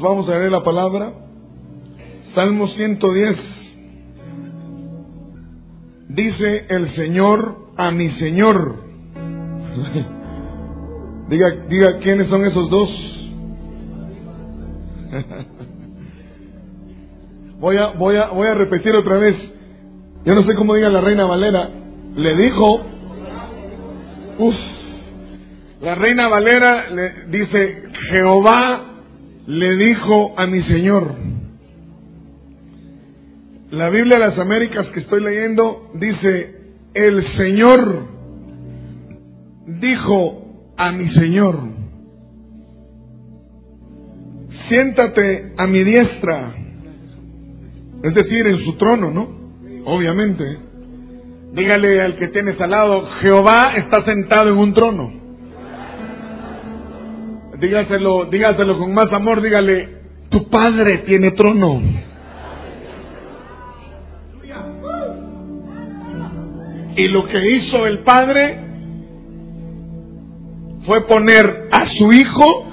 vamos a leer la palabra. Salmo 110. Dice el Señor a mi Señor. diga, diga quiénes son esos dos. voy a, voy a, voy a repetir otra vez. Yo no sé cómo diga la reina Valera. Le dijo, uf, la reina Valera le dice, Jehová le dijo a mi Señor. La Biblia de las Américas que estoy leyendo dice, el Señor dijo a mi Señor, siéntate a mi diestra, es decir, en su trono, ¿no? Obviamente. Dígale al que tienes al lado, Jehová está sentado en un trono. Dígaselo, dígaselo con más amor, dígale, tu padre tiene trono. Y lo que hizo el padre fue poner a su hijo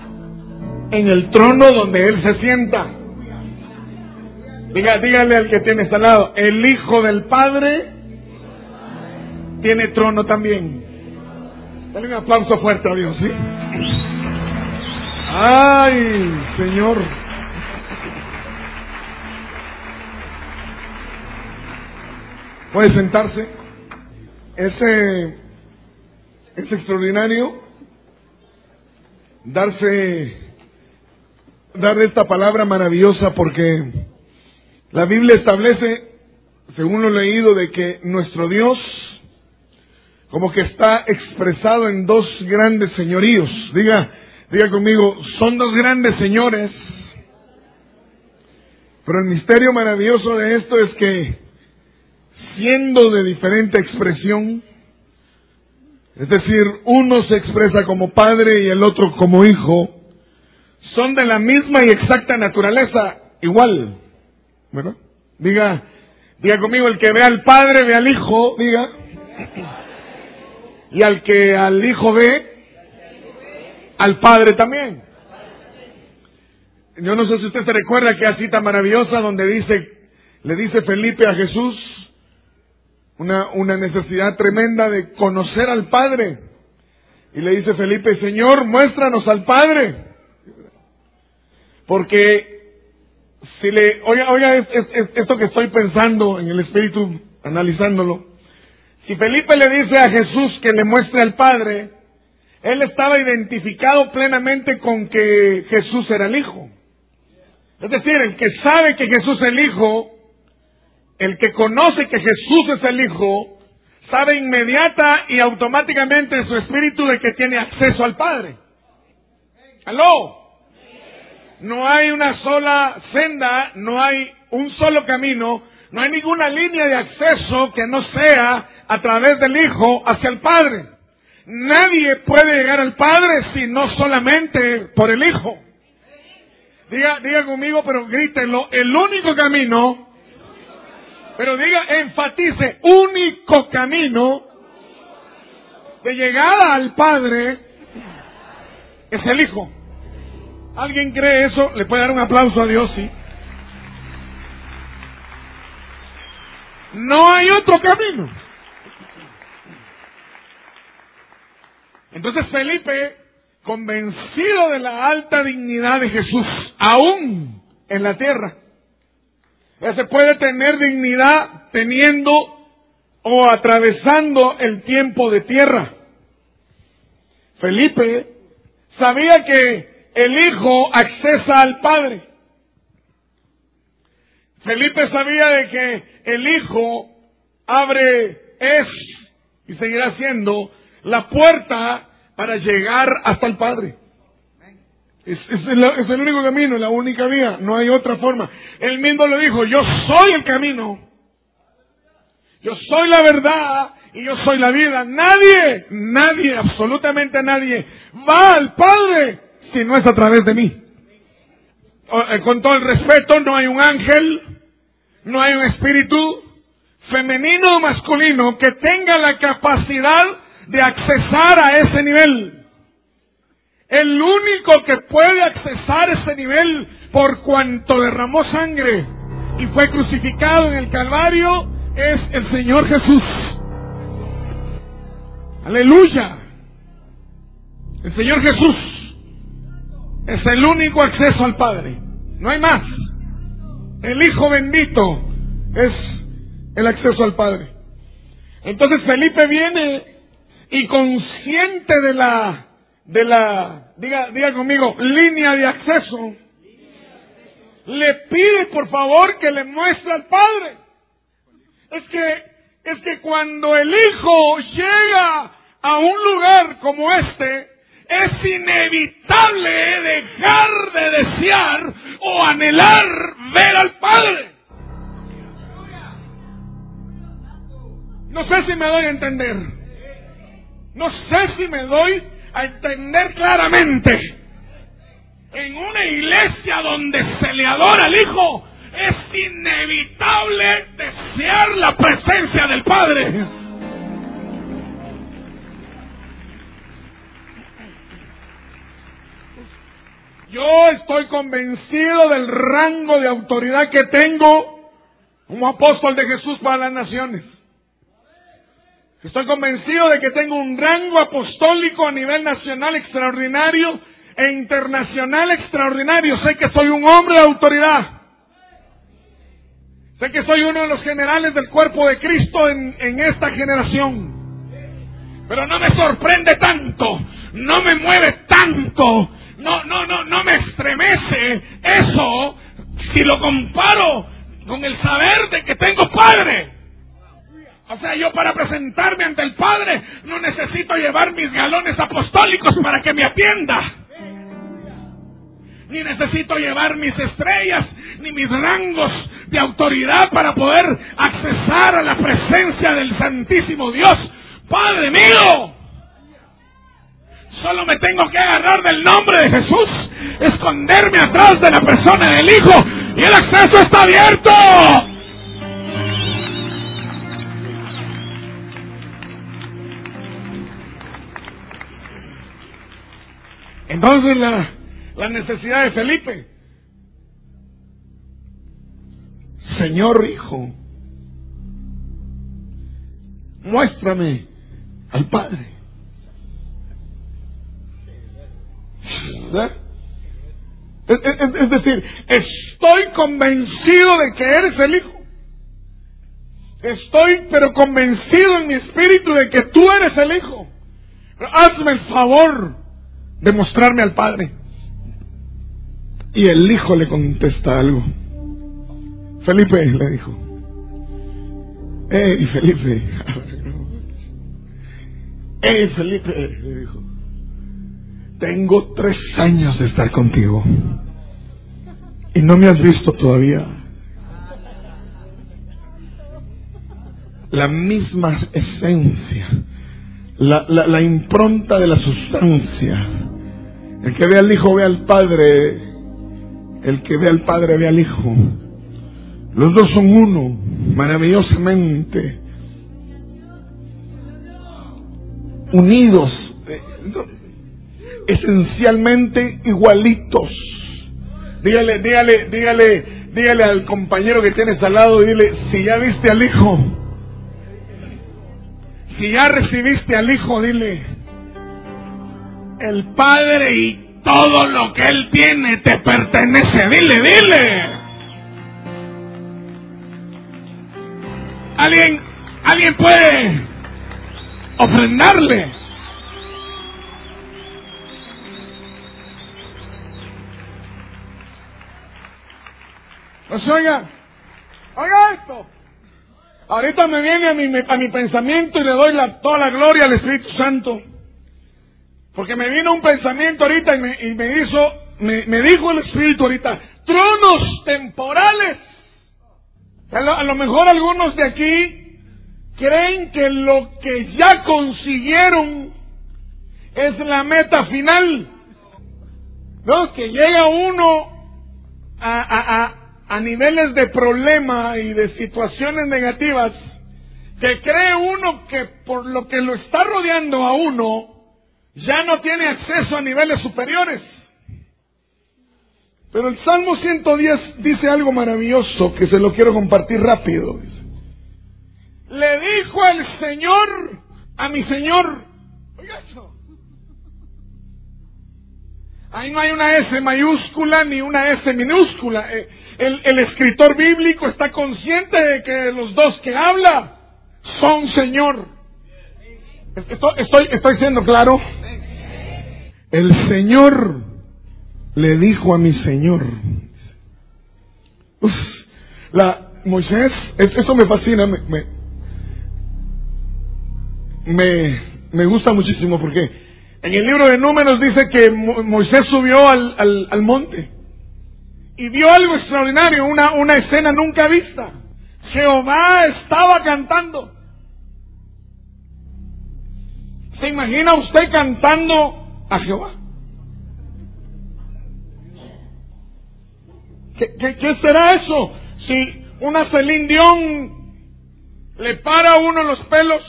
en el trono donde él se sienta. Diga, dígale al que tiene al lado, el hijo del padre tiene trono también. Dale un aplauso fuerte a Dios, ¿sí? Ay, Señor. Puede sentarse. Ese es extraordinario darse, dar esta palabra maravillosa porque la Biblia establece, según lo leído, de que nuestro Dios como que está expresado en dos grandes señoríos. Diga, diga conmigo, son dos grandes señores. Pero el misterio maravilloso de esto es que siendo de diferente expresión, es decir, uno se expresa como padre y el otro como hijo, son de la misma y exacta naturaleza, igual. Diga, diga conmigo, el que ve al padre ve al hijo, diga. Y al que al hijo ve, al padre también. Yo no sé si usted se recuerda que cita maravillosa donde dice, le dice Felipe a Jesús, una, una necesidad tremenda de conocer al Padre. Y le dice Felipe, Señor, muéstranos al Padre. Porque si le, oiga, oiga esto que estoy pensando en el Espíritu, analizándolo. Si Felipe le dice a Jesús que le muestre al Padre, él estaba identificado plenamente con que Jesús era el Hijo. Es decir, el que sabe que Jesús es el Hijo, el que conoce que Jesús es el Hijo, sabe inmediata y automáticamente en su espíritu de que tiene acceso al Padre. ¿Aló? No hay una sola senda, no hay un solo camino, no hay ninguna línea de acceso que no sea a través del Hijo hacia el Padre. Nadie puede llegar al Padre si no solamente por el Hijo. Diga, diga conmigo, pero grítenlo, el único camino pero diga, enfatice, único camino de llegada al Padre es el Hijo. ¿Alguien cree eso? Le puede dar un aplauso a Dios, sí. No hay otro camino. Entonces Felipe, convencido de la alta dignidad de Jesús, aún en la tierra, se puede tener dignidad teniendo o atravesando el tiempo de tierra. Felipe sabía que el Hijo accesa al Padre. Felipe sabía de que el Hijo abre, es y seguirá siendo la puerta para llegar hasta el Padre. Es, el, único camino, la única vía, no hay otra forma. Él mismo lo dijo, yo soy el camino, yo soy la verdad y yo soy la vida. Nadie, nadie, absolutamente nadie va al Padre si no es a través de mí. Eh, con todo el respeto, no hay un ángel, no hay un espíritu femenino o masculino que tenga la capacidad de accesar a ese nivel. El único que puede accesar ese nivel por cuanto derramó sangre y fue crucificado en el Calvario, es el Señor Jesús. Aleluya. El Señor Jesús es el único acceso al Padre. No hay más. El Hijo bendito es el acceso al Padre. Entonces Felipe viene y consciente de la, de la, diga, diga conmigo, línea de acceso, le pide por favor que le muestre al Padre. Es que, es que cuando el Hijo llega a un lugar como este, es inevitable dejar de desear o anhelar ver al Padre. No sé si me doy a entender. No sé si me doy a entender claramente. En una iglesia donde se le adora al Hijo, es inevitable desear la presencia del Padre. Yo estoy convencido del rango de autoridad que tengo como apóstol de Jesús para las naciones. Estoy convencido de que tengo un rango apostólico a nivel nacional extraordinario e internacional extraordinario. Sé que soy un hombre de autoridad. Sé que soy uno de los generales del cuerpo de Cristo en, esta generación. Pero no me sorprende tanto, no me mueve tanto, no, no, no, no me estremece eso si lo comparo con el saber de que tengo padre. O sea, yo para presentarme ante el Padre no necesito llevar mis galones apostólicos para que me atienda. Ni necesito llevar mis estrellas, ni mis rangos de autoridad para poder accesar a la presencia del Santísimo Dios. Padre mío, solo me tengo que agarrar del nombre de Jesús, esconderme atrás de la persona del Hijo y el acceso está abierto. Entonces la, la necesidad de Felipe. Señor Hijo, muéstrame al Padre. Es, decir, estoy convencido de que eres el Hijo. Estoy pero convencido en mi espíritu de que tú eres el Hijo. hazme el favor demostrarme al Padre. Y el hijo le contesta algo. Felipe le dijo, hey Felipe, hey Felipe, le dijo, tengo tres años de estar contigo y no me has visto todavía. La misma esencia, la, la impronta de la sustancia el que ve al Hijo ve al Padre. El que ve al Padre ve al Hijo. Los dos son uno, maravillosamente unidos, esencialmente igualitos. Dígale, dígale, dígale, dígale al compañero que tienes al lado, dile, si ya viste al Hijo, si ya recibiste al Hijo, dile, el Padre y todo lo que Él tiene te pertenece. Dile, dile. Alguien, alguien puede ofrendarle. Pues oiga, oiga esto. Ahorita me viene a mi, a mi pensamiento y le doy la, toda la gloria al Espíritu Santo. Porque me vino un pensamiento ahorita y me, y me hizo, me, dijo el Espíritu ahorita, tronos temporales. A lo, mejor algunos de aquí creen que lo que ya consiguieron es la meta final. ¿No? Que llega uno a, a niveles de problema y de situaciones negativas, que cree uno que por lo que lo está rodeando a uno, ya no tiene acceso a niveles superiores. Pero el Salmo 110 dice algo maravilloso que se lo quiero compartir rápido. Le dijo el Señor a mi Señor, eso. Ahí no hay una S mayúscula ni una S minúscula. Eh, el, el escritor bíblico está consciente de que los dos que habla son Señor. Estoy, estoy, estoy siendo claro. El Señor le dijo a mi Señor. La Moisés, eso me fascina, me, me, me, gusta muchísimo porque en el libro de Números dice que Moisés subió al, al, al monte y vio algo extraordinario, una, una escena nunca vista. Jehová estaba cantando. ¿Se imagina usted cantando a Jehová? ¿Qué, será eso? Si una Celine Dion le para a uno los pelos,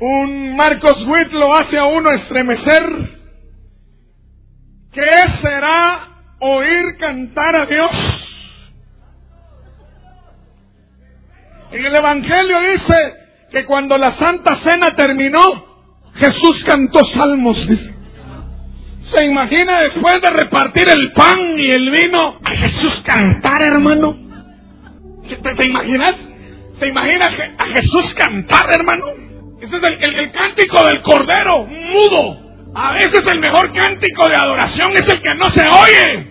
un Marcos Witt lo hace a uno estremecer, ¿qué será oír cantar a Dios? En el Evangelio dice que cuando la Santa Cena terminó, Jesús cantó salmos. ¿Se imagina después de repartir el pan y el vino a Jesús cantar, hermano? ¿Te, imaginas? ¿Se imagina a Jesús cantar, hermano? Ese es el, el cántico del Cordero, mudo. A veces el mejor cántico de adoración es el que no se oye,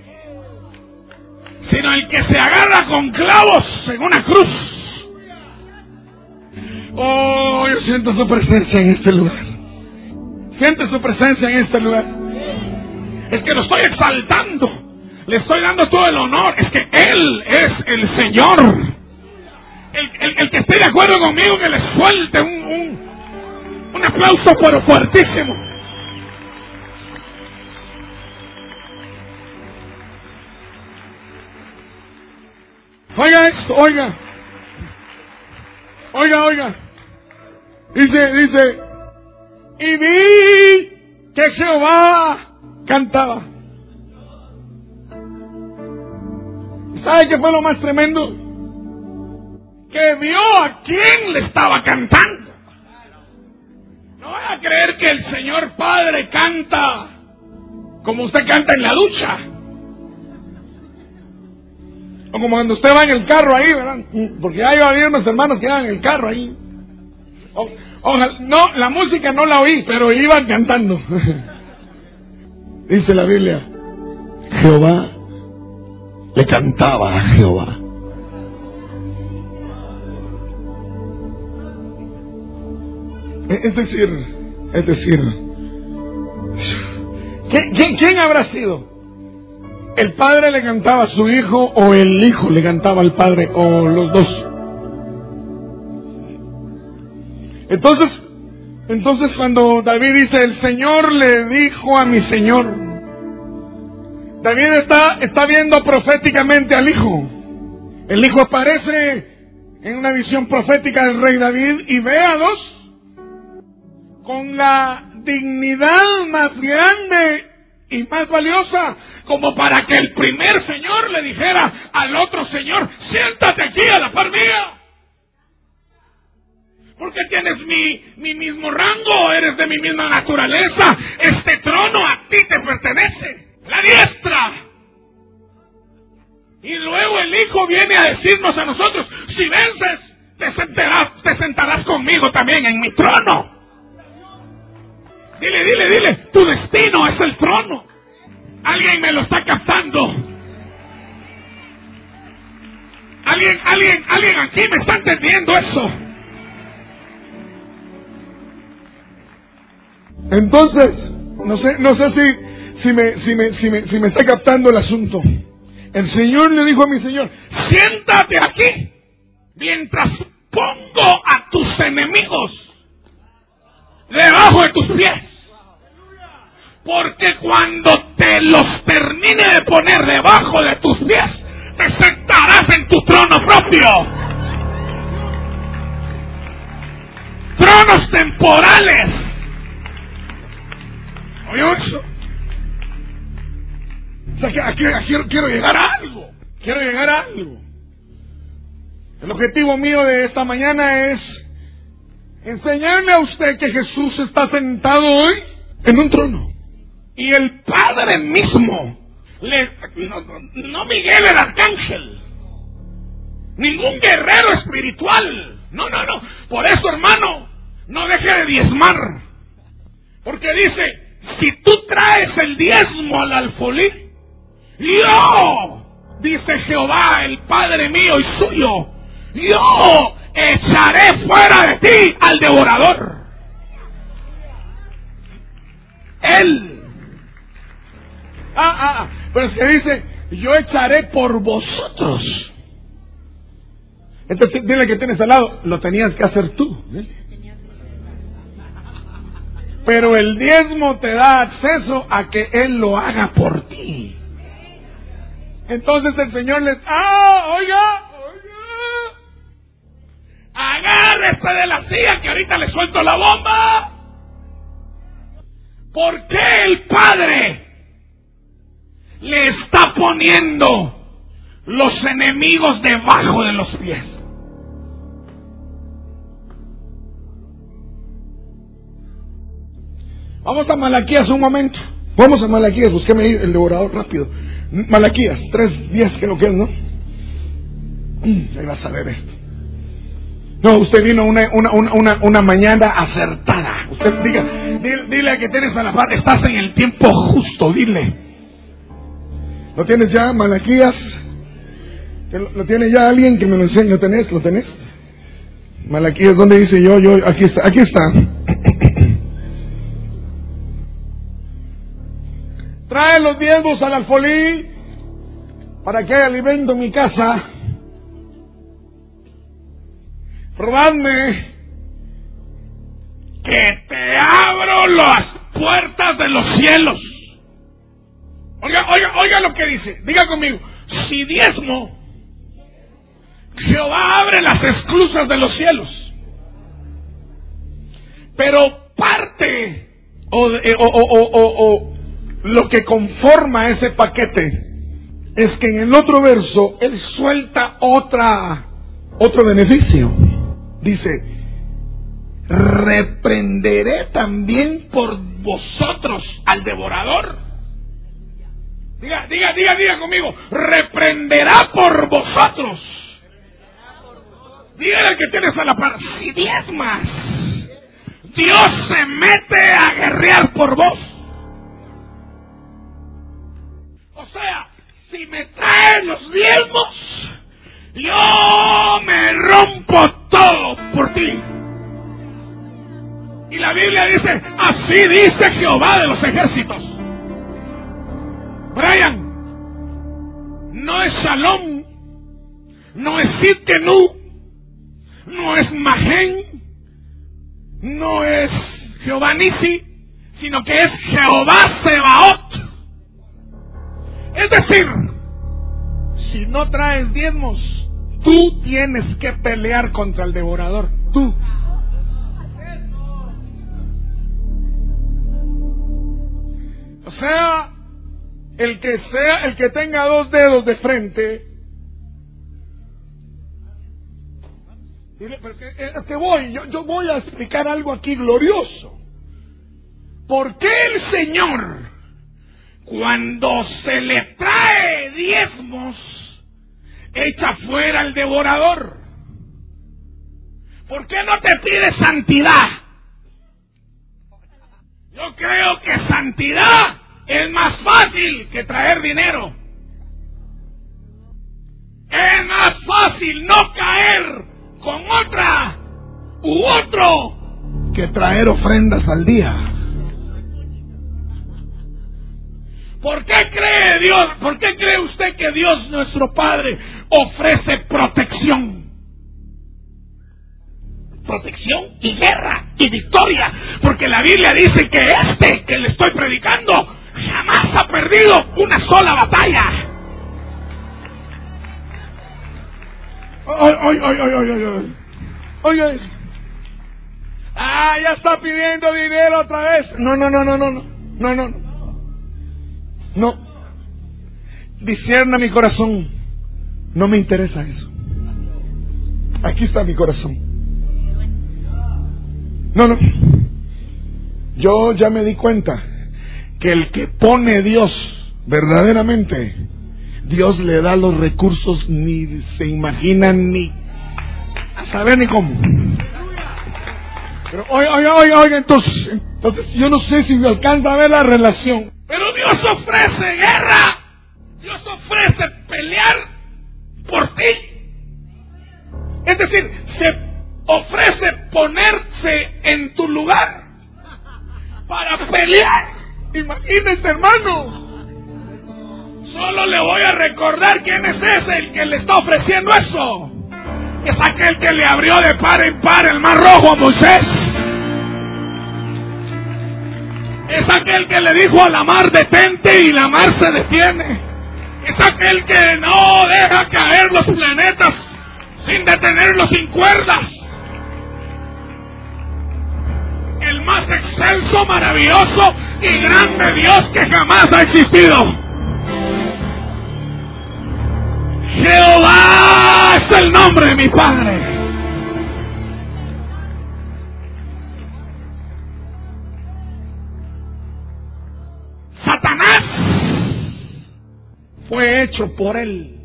sino el que se agarra con clavos en una cruz. Oh, yo siento su presencia en este lugar. Siente su presencia en este lugar. Es que lo estoy exaltando. Le estoy dando todo el honor. Es que Él es el Señor. El, que esté de acuerdo conmigo, que le suelte un, un, un aplauso pero fuertísimo. Oiga esto, oiga. Oiga, oiga. Dice, dice, y vi que Jehová cantaba. ¿Sabe qué fue lo más tremendo? Que vio a quién le estaba cantando. No voy a creer que el Señor Padre canta como usted canta en la ducha. O como cuando usted va en el carro ahí, ¿verdad? Porque hay unos hermanos que van en el carro ahí. Ojalá, no, la música no la oí, pero iban cantando. Dice la Biblia, Jehová le cantaba a Jehová. Es decir, es decir, ¿quién, quién habrá sido? ¿El padre le cantaba a su hijo o el hijo le cantaba al padre o los dos? Entonces, entonces cuando David dice, el Señor le dijo a mi Señor, David está, está viendo proféticamente al Hijo. El Hijo aparece en una visión profética del rey David y ve a dos con la dignidad más grande y más valiosa como para que el primer Señor le dijera al otro Señor, siéntate aquí a la par mía. Porque tienes mi, mi mismo rango, eres de mi misma naturaleza. Este trono a ti te pertenece. La diestra. Y luego el Hijo viene a decirnos a nosotros, si vences, te sentarás, te sentarás conmigo también en mi trono. Dile, dile, dile, tu destino es el trono. Alguien me lo está captando. Alguien, alguien, alguien aquí me está entendiendo eso. Entonces, no sé, no sé si, si, me, si, me, si, me, si me está captando el asunto. El Señor le dijo a mi Señor, siéntate aquí mientras pongo a tus enemigos debajo de tus pies. Porque cuando te los termine de poner debajo de tus pies, te sentarás en tu trono propio. Aquí, quiero llegar a algo. Quiero llegar a algo. El objetivo mío de esta mañana es enseñarme a usted que Jesús está sentado hoy en un trono. Y el Padre mismo, le, no, no Miguel el Arcángel, ningún guerrero espiritual. No, no, no. Por eso, hermano, no deje de diezmar. Porque dice, si tú traes el diezmo al alfolí, yo, dice Jehová, el Padre mío y suyo, yo echaré fuera de ti al devorador. Él. Ah, ah, ah. pero que dice, yo echaré por vosotros. Entonces, dile que tienes al lado, lo tenías que hacer tú. Pero el diezmo te da acceso a que Él lo haga por ti. Entonces el Señor les, ah, oiga, agárrese de la silla que ahorita le suelto la bomba. ¿Por qué el Padre le está poniendo los enemigos debajo de los pies? Vamos a Malaquías un momento. Vamos a Malaquías, busqueme el devorador rápido. Malaquías, tres días que lo quedan, ¿no? Mm, ahí vas a ver esto. No, usted vino una, una, una, una mañana acertada. Usted diga, dile, a que tienes a la par, estás en el tiempo justo, dile. ¿Lo tienes ya, Malaquías? ¿Lo, lo tiene ya alguien que me lo enseñe? ¿Lo tenés? ¿Lo tenés? Malaquías, ¿dónde dice yo? Yo, aquí está, aquí está. Trae los diezmos al alfolí para que alimento en mi casa. Probadme que te abro las puertas de los cielos. Oiga, oiga, oiga lo que dice. Diga conmigo, si diezmo, Jehová abre las esclusas de los cielos. Pero parte o, o, o lo que conforma ese paquete es que en el otro verso él suelta otra otro beneficio. Dice, reprenderé también por vosotros al devorador. Diga, diga, diga, diga conmigo, reprenderá por vosotros. Dígale que tienes a la par, si diezmas, Dios se mete a guerrear por vos. O sea, si me traen los diezmos, yo me rompo todo por ti. Y la Biblia dice, así dice Jehová de los ejércitos. Brian, no es Salom, no es Sitkenu, no es Magen, no es Jehová Nisi, sino que es Jehová Sebaot. Es decir, si no traes diezmos, tú tienes que pelear contra el devorador. Tú. O sea, el que sea, el que tenga dos dedos de frente, eh, es que voy, yo voy a explicar algo aquí glorioso. ¿Por qué el Señor cuando se le trae diezmos, echa fuera al devorador. ¿Por qué no te pide santidad? Yo creo que santidad es más fácil que traer dinero. Es más fácil no caer con otra u otro que traer ofrendas al día. ¿Por qué cree Dios? ¿Por qué cree usted que Dios nuestro Padre ofrece protección? Protección y guerra y victoria. Porque la Biblia dice que este que le estoy predicando jamás ha perdido una sola batalla. Oye, oye, oye. Ah, ya está pidiendo dinero otra vez. No, no, no, no, no, no, no, no. No. discierna mi corazón. No me interesa eso. Aquí está mi corazón. No, no. Yo ya me di cuenta que el que pone Dios verdaderamente, Dios le da los recursos ni se imaginan ni a saber ni cómo. Pero oiga, oiga, oiga, oiga, entonces, entonces yo no sé si me alcanza a ver la relación. Pero Dios ofrece guerra. Dios ofrece pelear por ti. Es decir, se ofrece ponerse en tu lugar para pelear. Imagínese, hermano. Solo le voy a recordar quién es ese el que le está ofreciendo eso. Es aquel que le abrió de par en par el mar rojo a Moisés. Es aquel que le dijo a la mar detente y la mar se detiene. Es aquel que no deja caer los planetas sin detenerlos sin cuerdas. El más excelso, maravilloso y grande Dios que jamás ha existido. Jehová es el nombre de mi Padre. Por él.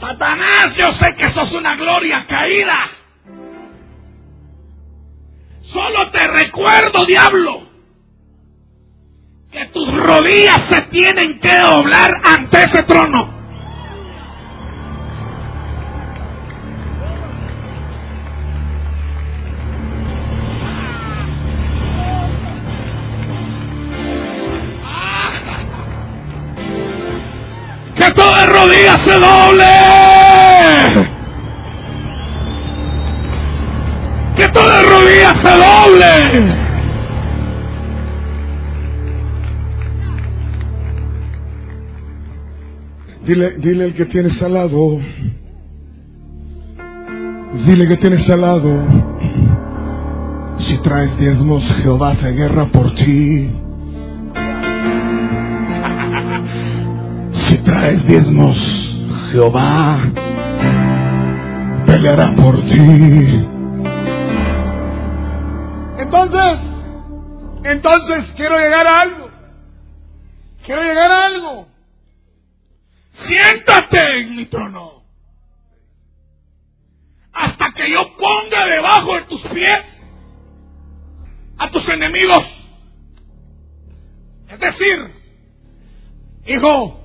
Satanás, yo sé que sos una gloria caída. Solo te recuerdo, diablo, que tus rodillas se tienen que doblar ante ese trono. Que toda rodilla se doble. Que toda rodilla se doble. Dile, dile el que tienes al lado. Dile que tienes al lado. Si traes diezmos, Jehová hace guerra por ti. Traes diezmos, Jehová peleará por ti. Entonces, entonces quiero llegar a algo. Quiero llegar a algo. Siéntate en mi trono. Hasta que yo ponga debajo de tus pies a tus enemigos. Es decir, hijo,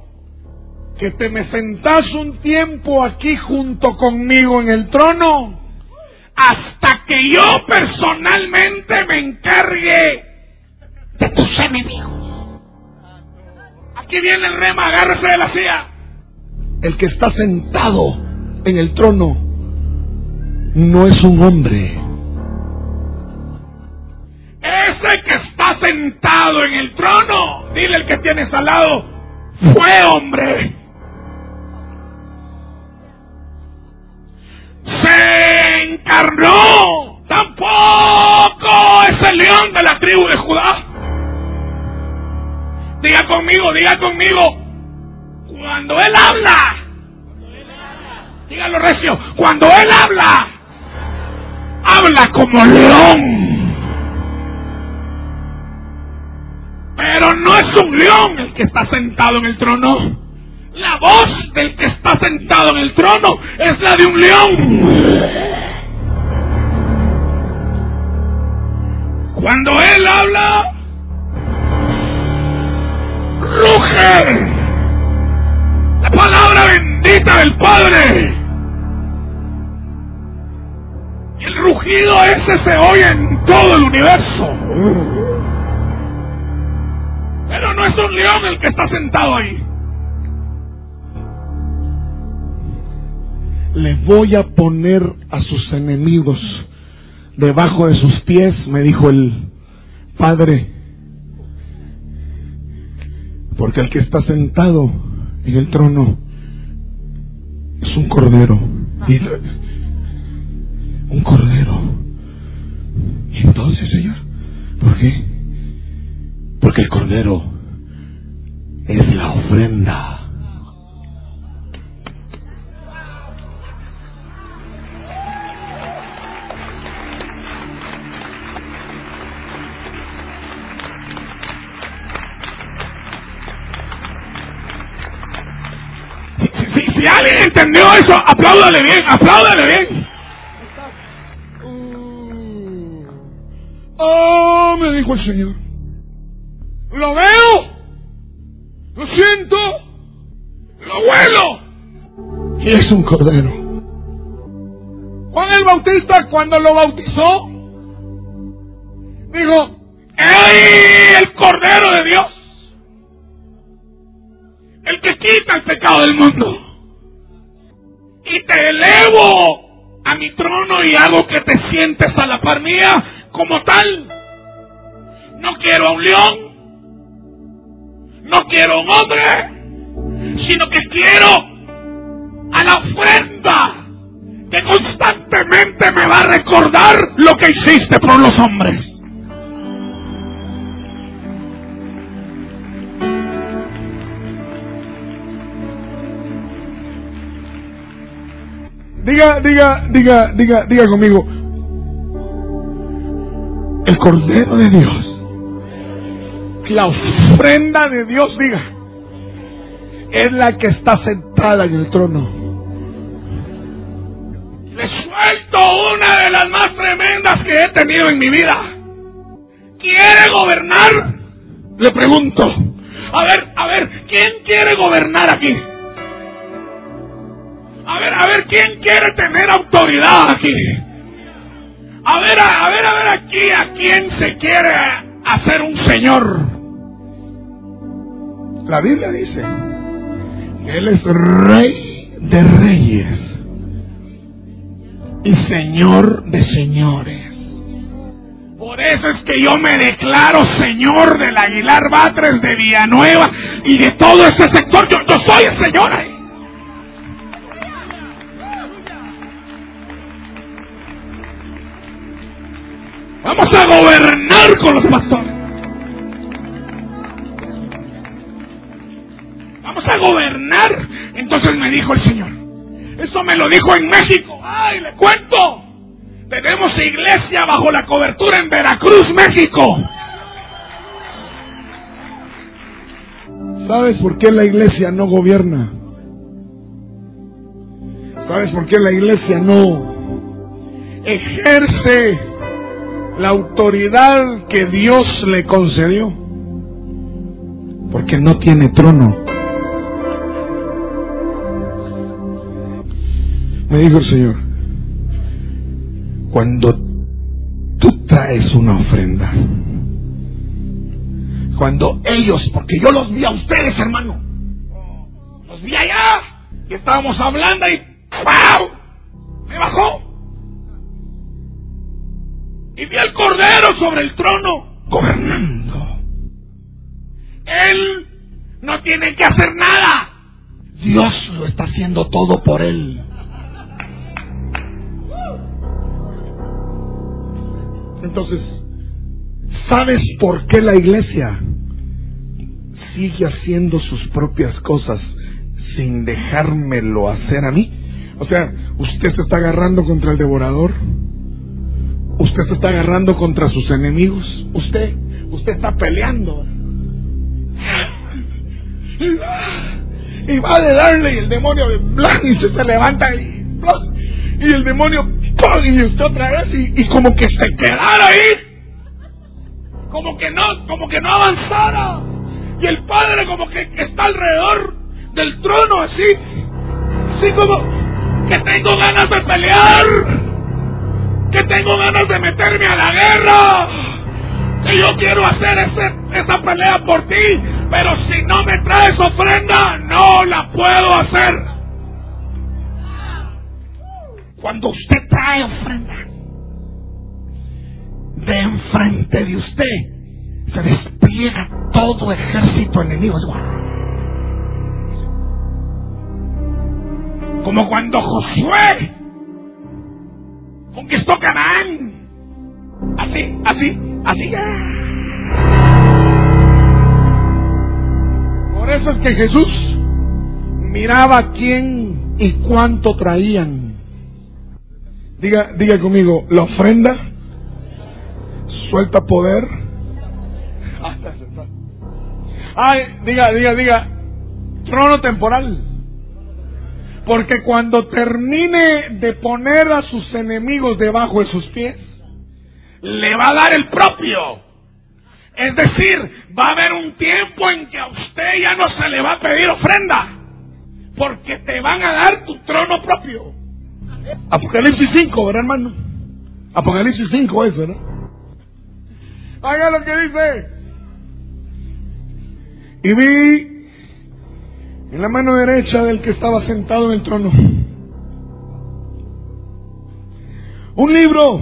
que te me sentás un tiempo aquí junto conmigo en el trono hasta que yo personalmente me encargue de tus enemigos. Aquí viene el rema, agárrese de la silla el que está sentado en el trono no es un hombre. Ese que está sentado en el trono, dile el que tienes al lado, fue hombre. Encarnó. Tampoco es el león de la tribu de Judá. Diga conmigo, diga conmigo, cuando Él habla, dígalo recio, cuando Él habla, habla como león. Pero no es un león el que está sentado en el trono. La voz del que está sentado en el trono es la de un león. Cuando Él habla, ruge la palabra bendita del Padre. Y el rugido ese se oye en todo el universo. Pero no es un león el que está sentado ahí. Le voy a poner a sus enemigos debajo de sus pies, me dijo el Padre. Porque el que está sentado en el trono es un cordero. un cordero. Y entonces, Señor, por qué? Porque el cordero es la ofrenda. Eso, apláudale bien, apláudale bien. Oh, me dijo el Señor. Lo veo. Lo siento. Lo huelo. Y es un cordero. Juan el Bautista cuando lo bautizó, dijo, ¡Ey! El cordero de Dios. El que quita el pecado del mundo. Y te elevo a mi trono y hago que te sientes a la par mía como tal. No quiero a un león, no quiero a un hombre, sino que quiero a la ofrenda que constantemente me va a recordar lo que hiciste por los hombres. Diga, diga, diga, diga, diga conmigo, el Cordero de Dios, la ofrenda de Dios, diga, es la que está sentada en el trono. Le suelto una de las más tremendas que he tenido en mi vida. ¿Quiere gobernar? Le pregunto. A ver, a ver, ¿quién quiere gobernar aquí? A ver, a ver, ¿quién quiere tener autoridad aquí? A ver, a, ver, a ver aquí a quién se quiere hacer un señor. La Biblia dice, Él es rey de reyes y señor de señores. Por eso es que yo me declaro señor del Aguilar Batres, de Villanueva y de todo ese sector. Yo, yo soy el señor ahí. Con los pastores. Vamos a gobernar. Entonces me dijo el Señor. Eso me lo dijo en México. ¡Ay, le cuento! Tenemos iglesia bajo la cobertura en Veracruz, México. ¿Sabes por qué la iglesia no gobierna? ¿Sabes por qué la iglesia no ejerce la autoridad que Dios le concedió, porque no tiene trono. Me dijo el Señor, cuando tú traes una ofrenda, cuando ellos, porque yo los vi a ustedes, hermano, los vi allá, y estábamos hablando y ¡pau! Me bajó y vi al Cordero sobre el trono gobernando. Él no tiene que hacer nada. Dios lo está haciendo todo por él. Entonces, ¿sabes por qué la iglesia sigue haciendo sus propias cosas sin dejármelo hacer a mí? O sea, usted se está agarrando contra el devorador Usted se está agarrando contra sus enemigos. Usted, usted está peleando. Y va a darle y el demonio y se, se levanta y, y el demonio y usted otra vez y, y como que se quedara ahí. Como que no, como que no avanzara. Y el padre como que está alrededor del trono así. Así como que tengo ganas de pelear que tengo ganas de meterme a la guerra, que yo quiero hacer ese, esa pelea por ti, pero si no me traes ofrenda, no la puedo hacer. Cuando usted trae ofrenda, de enfrente de usted se despliega todo ejército enemigo. Como cuando Josué conquistó Canaán. Así, así, así. Por eso es que Jesús miraba quién y cuánto traían. Diga, diga conmigo, la ofrenda suelta poder. Ay, diga, diga, diga, trono temporal. Porque cuando termine de poner a sus enemigos debajo de sus pies, le va a dar el propio. Es decir, va a haber un tiempo en que a usted ya no se le va a pedir ofrenda, porque te van a dar tu trono propio. Apocalipsis 5, ¿verdad, hermano? Apocalipsis 5 es, ¿verdad? Haga lo que dice. Y vi en la mano derecha del que estaba sentado en el trono un libro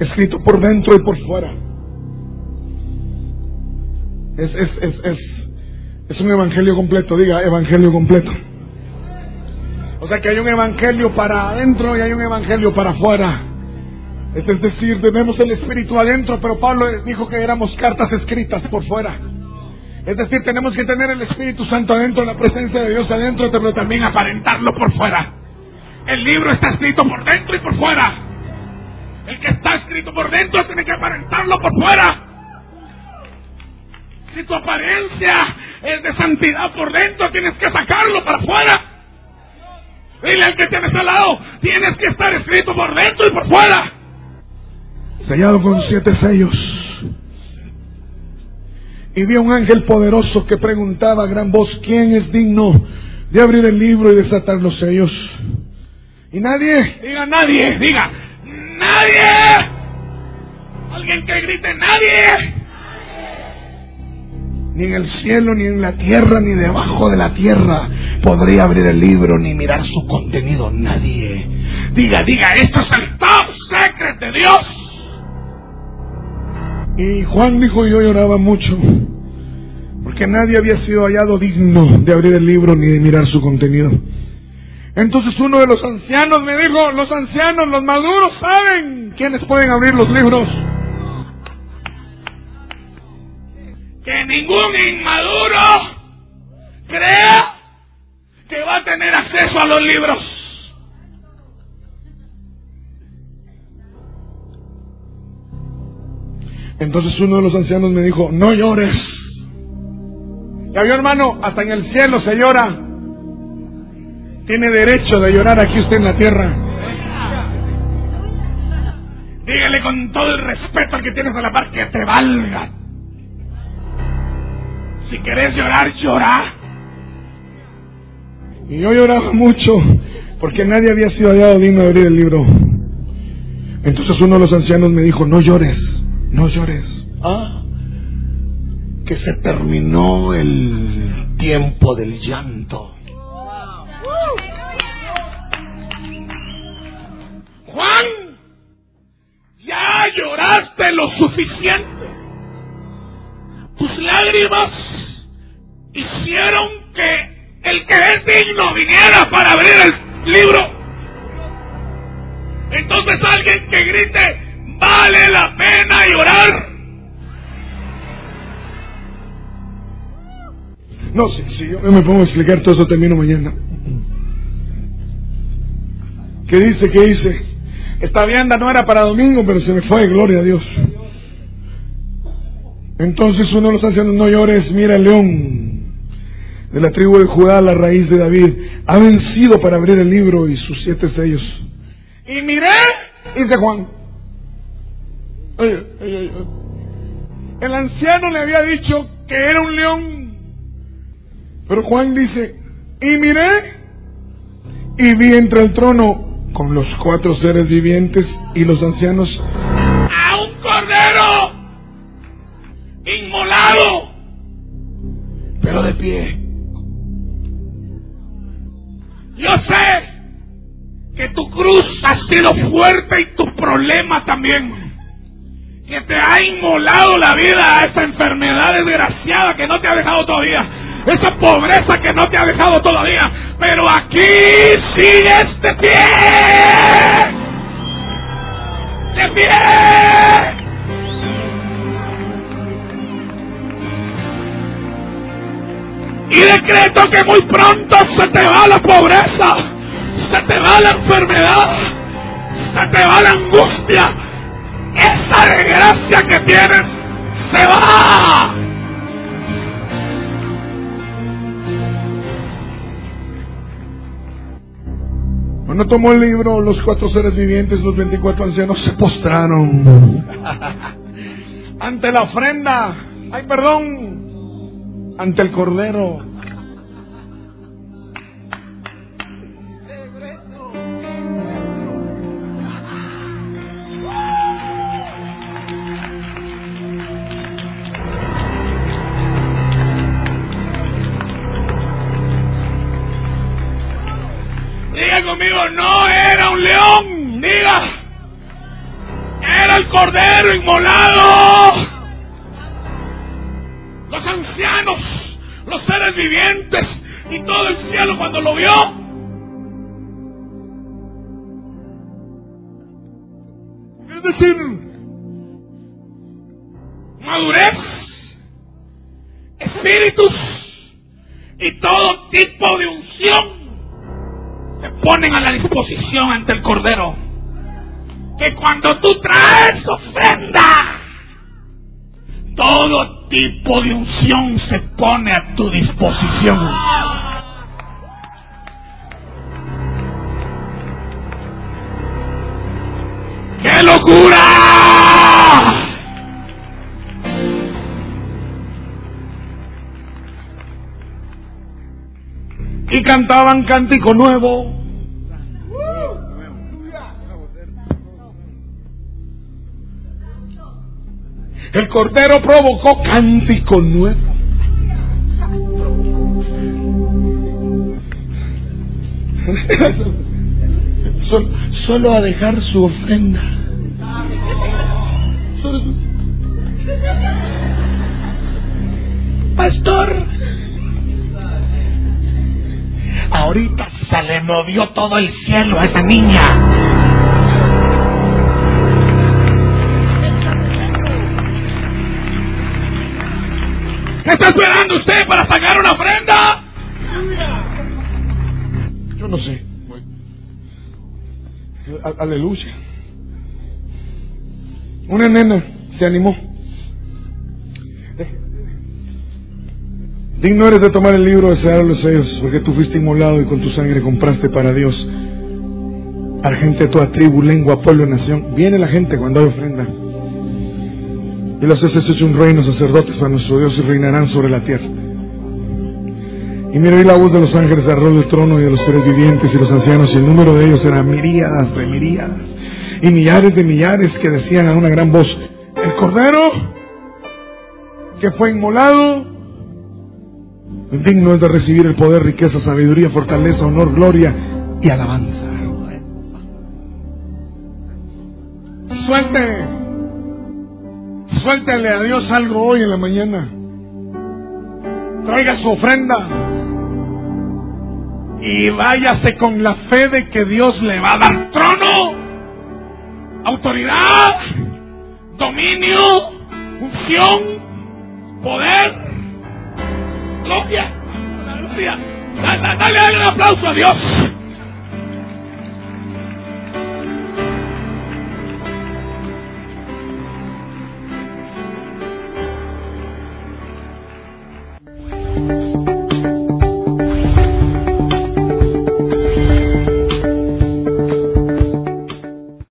escrito por dentro y por fuera. Es, es, es, es, es un evangelio completo, diga evangelio completo. O sea que hay un evangelio para adentro y hay un evangelio para afuera. Es decir, tenemos el espíritu adentro, pero Pablo dijo que éramos cartas escritas por fuera. Es decir, tenemos que tener el Espíritu Santo adentro, la presencia de Dios adentro, pero también aparentarlo por fuera. El libro está escrito por dentro y por fuera. El que está escrito por dentro tiene que aparentarlo por fuera. Si tu apariencia es de santidad por dentro, tienes que sacarlo para afuera. Dile al que tienes al lado, tienes que estar escrito por dentro y por fuera. Sellado con siete sellos. Y vi a un ángel poderoso que preguntaba a gran voz, ¿quién es digno de abrir el libro y desatar los sellos? Y nadie, diga nadie, diga, nadie. Alguien que grite, nadie. Ni en el cielo, ni en la tierra, ni debajo de la tierra podría abrir el libro ni mirar su contenido. Nadie. Diga, diga, esto es el top secret de Dios. Y Juan dijo, yo lloraba mucho, porque nadie había sido hallado digno de abrir el libro ni de mirar su contenido. Entonces uno de los ancianos me dijo, los ancianos, los maduros saben quiénes pueden abrir los libros. Que ningún inmaduro crea que va a tener acceso a los libros. Entonces uno de los ancianos me dijo, no llores. Ya vio hermano, hasta en el cielo se llora. Tiene derecho de llorar aquí usted en la tierra. Dígale con todo el respeto al que tienes a la par que te valga. Si querés llorar, llora. Y yo lloraba mucho porque nadie había sido hallado digno de abrir el libro. Entonces uno de los ancianos me dijo, no llores. No llores. Ah, que se terminó el tiempo del llanto. Juan, ya lloraste lo suficiente. Tus lágrimas hicieron que el que es digno viniera para abrir el libro. Entonces alguien que grite, Vale la pena llorar. No, si, si yo me pongo a explicar todo eso, termino mañana. ¿Qué dice? ¿Qué dice? Esta vianda no era para domingo, pero se me fue, gloria a Dios. Entonces uno de los ancianos, no llores, mira el león de la tribu de Judá, la raíz de David, ha vencido para abrir el libro y sus siete sellos. Y miré, dice Juan, el anciano le había dicho que era un león. Pero Juan dice, y miré y vi entre el trono con los cuatro seres vivientes y los ancianos a un cordero inmolado, pero de pie. Yo sé que tu cruz ha sido fuerte y tu problema también que te ha inmolado la vida a esa enfermedad desgraciada que no te ha dejado todavía, esa pobreza que no te ha dejado todavía, pero aquí sigues de pie, de pie. Y decreto que muy pronto se te va la pobreza, se te va la enfermedad, se te va la angustia. Esa desgracia que tienes se va. Cuando tomó el libro, los cuatro seres vivientes, los veinticuatro ancianos se postraron ante la ofrenda. Ay, perdón, ante el cordero. Y cantaban cántico nuevo. El Cordero provocó cántico nuevo. Solo, a dejar su ofrenda. Pastor, ahorita se le movió todo el cielo a esa niña. ¿Qué está esperando usted para sacar una ofrenda? Yo no sé. Aleluya. Una nena se animó. Digno eres de tomar el libro de cerrar los sellos, porque tú fuiste inmolado y con tu sangre compraste para Dios a gente de toda tribu, lengua, pueblo, nación. Viene la gente cuando hay ofrenda. Y los has hecho un reino, sacerdotes a nuestro Dios y reinarán sobre la tierra. Y mira la voz de los ángeles alrededor del trono y de los seres vivientes y los ancianos, y el número de ellos era miríadas de miríadas y millares de millares que decían a una gran voz, el Cordero que fue inmolado, digno es de recibir el poder, riqueza, sabiduría, fortaleza, honor, gloria y alabanza. Suelte Suéltale a Dios algo hoy en la mañana. Traiga su ofrenda. Y váyase con la fe de que Dios le va a dar trono, autoridad, dominio, unción, poder, Gloria. Dale, dale un aplauso a Dios.